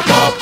pop, pop.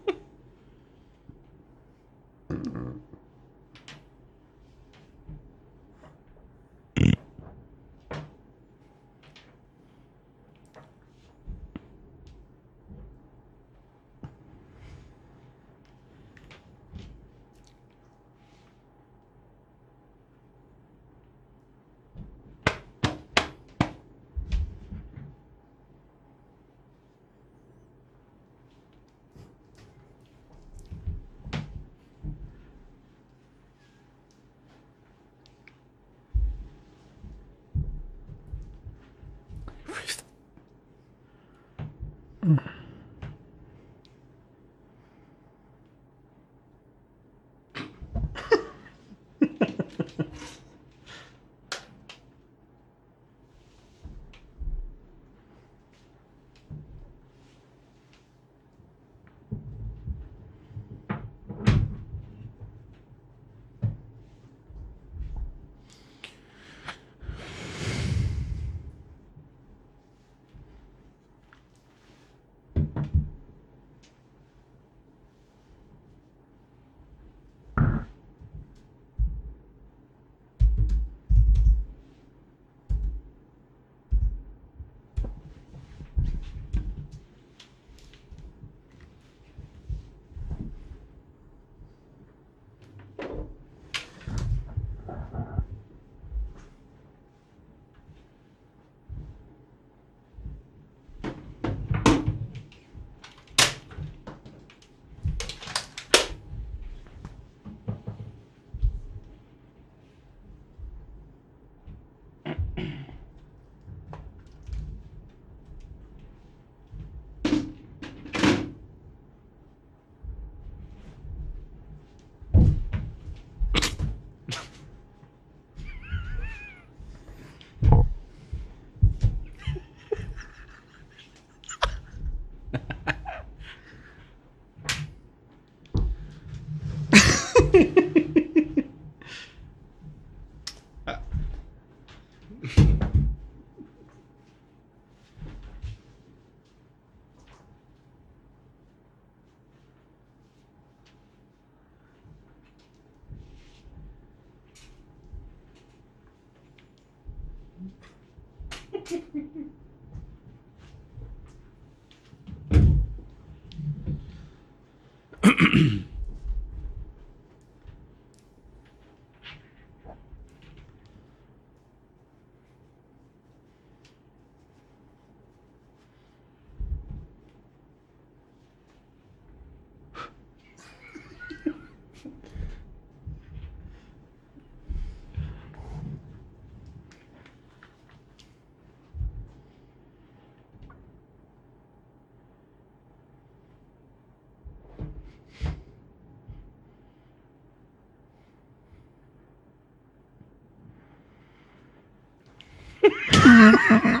mm Ha ha ha.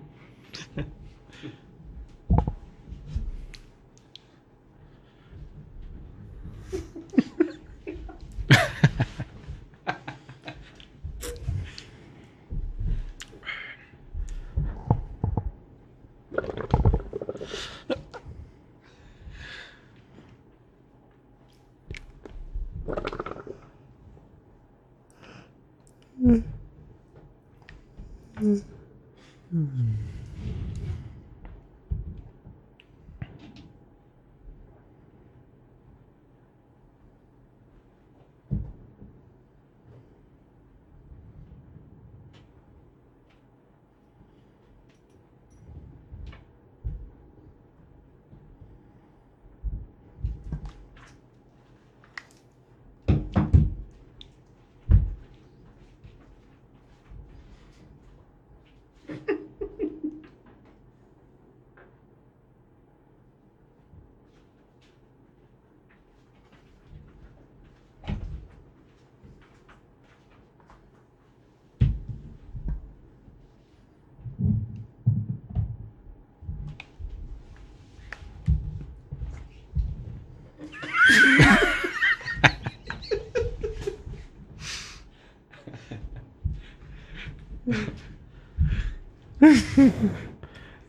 Mm.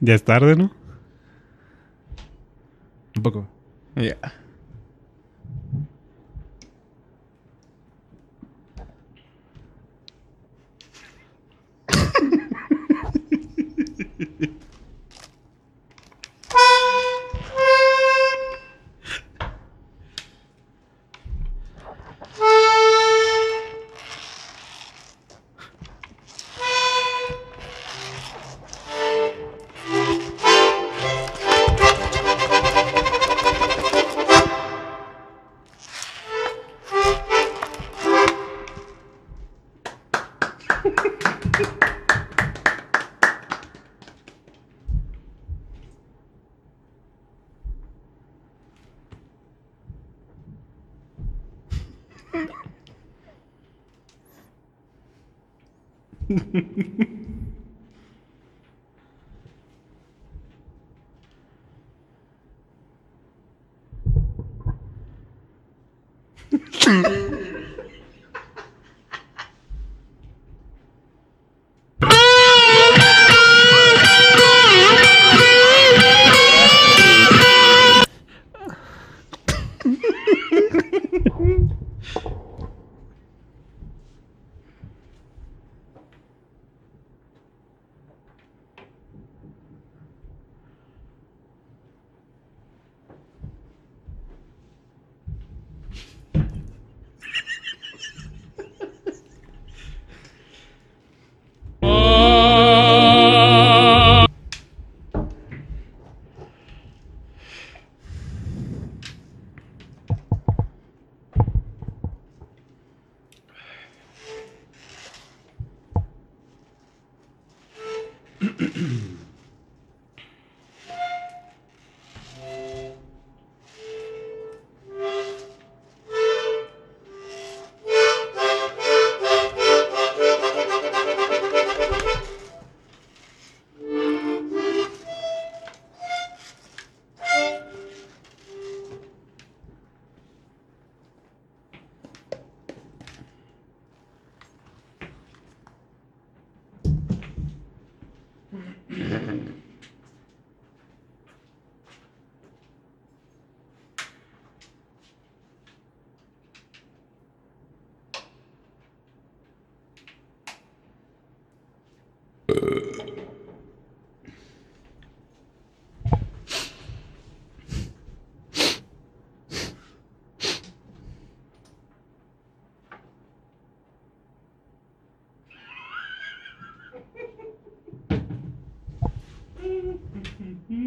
Ya es tarde, ¿no? Un poco. Ya. mm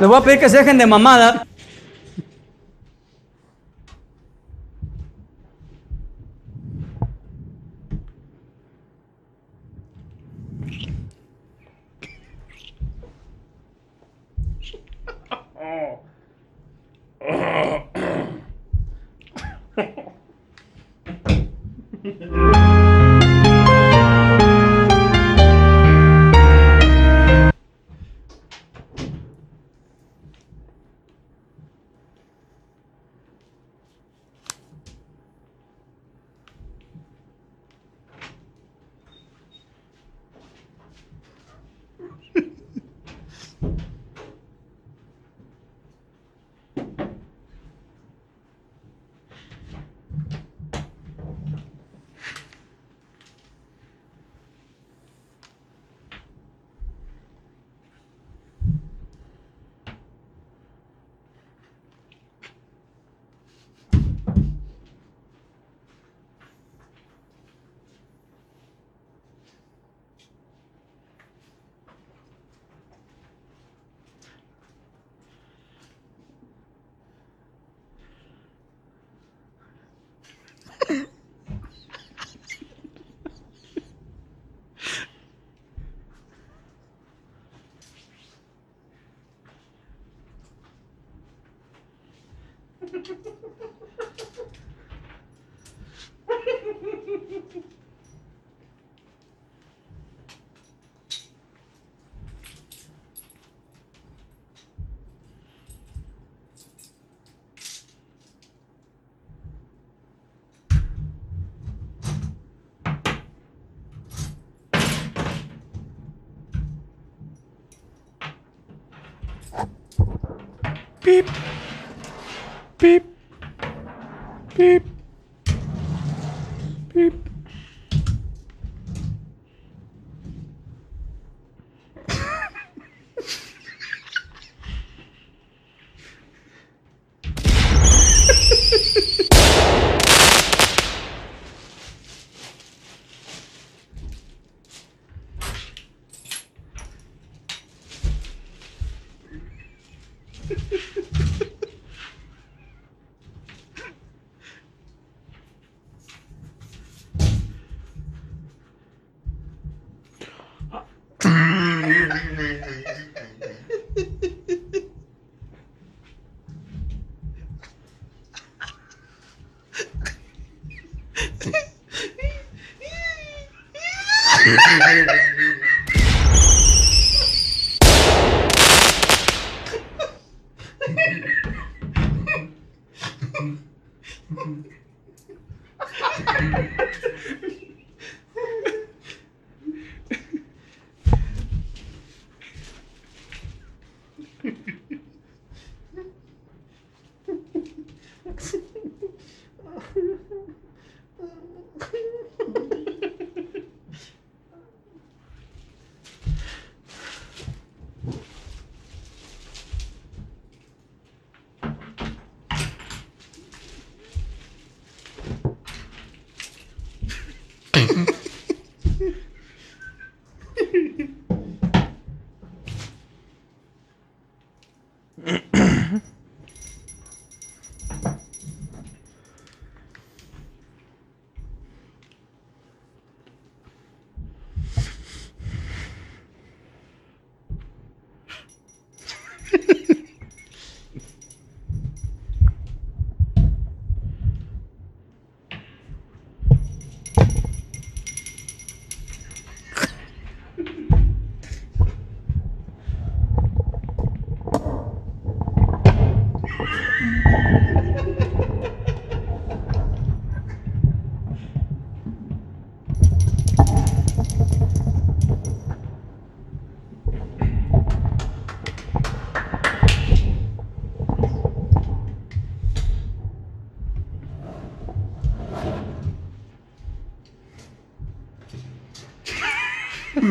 Les voy a pedir que se dejen de mamada. Thank you.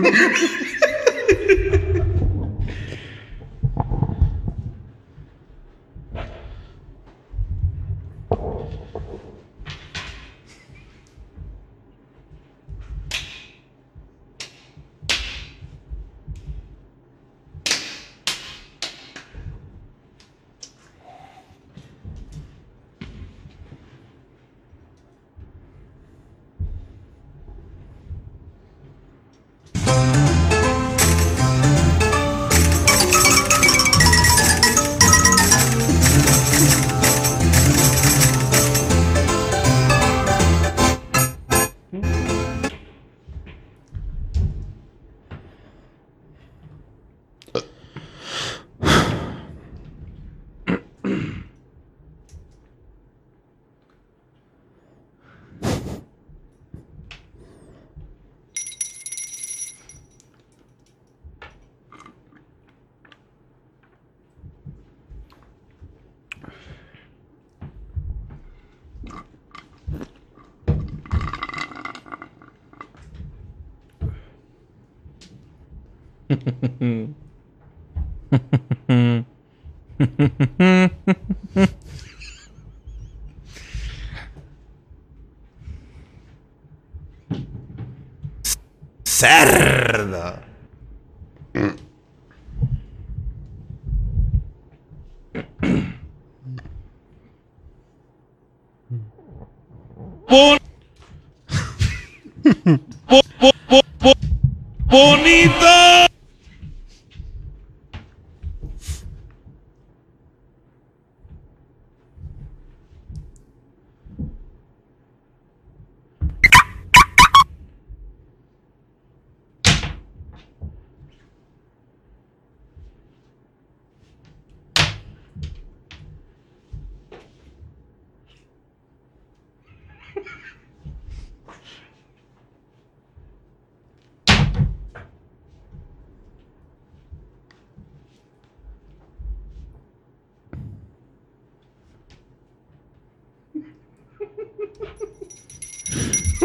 Mm. Hmm.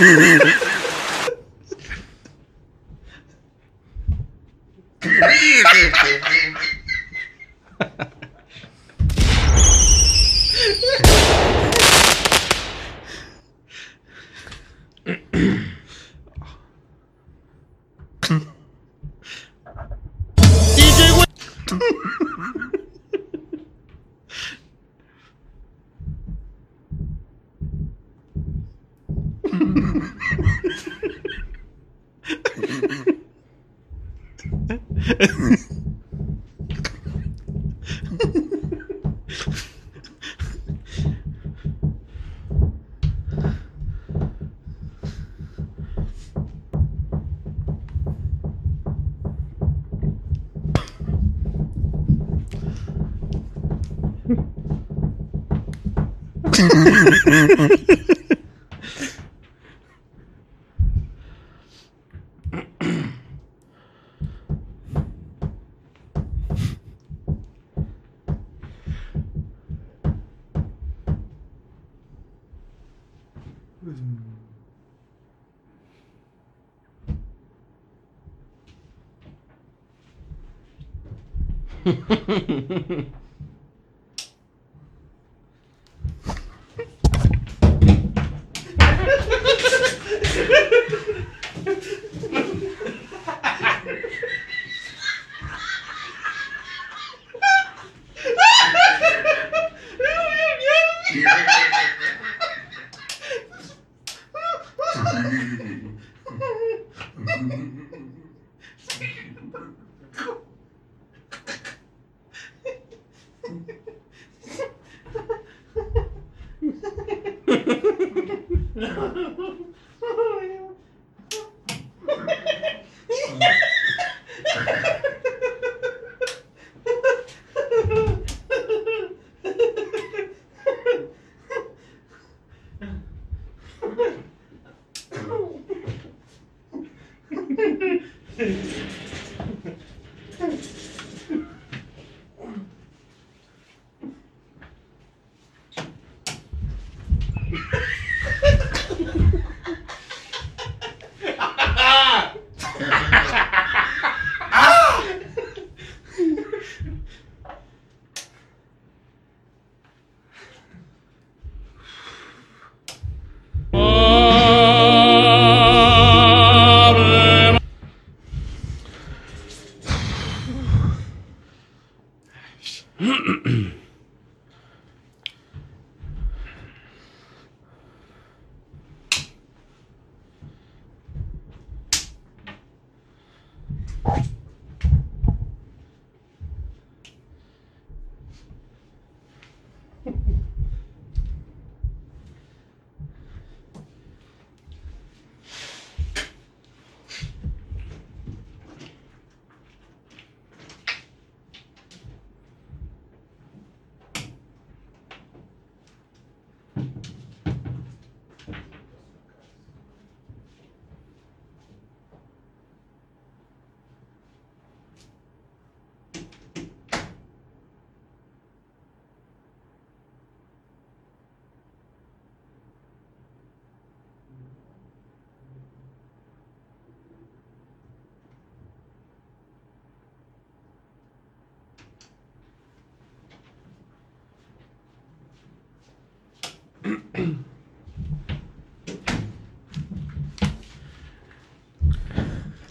Muy bien, gracias. mm, mm,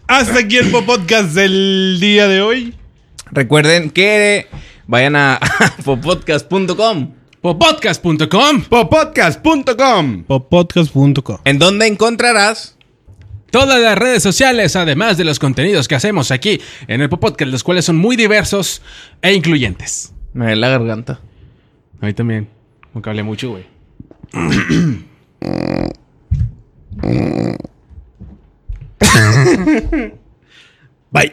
Hasta aquí el podcast del día de hoy. Recuerden que vayan a popodcast.com. Popodcast.com. Popodcast.com. Popodcast.com. En donde encontrarás Todas las redes sociales, además de los contenidos que hacemos aquí en el Popodcast, los cuales son muy diversos e incluyentes. Me duele la garganta. A mí también. Como que hablé mucho, güey. Bye.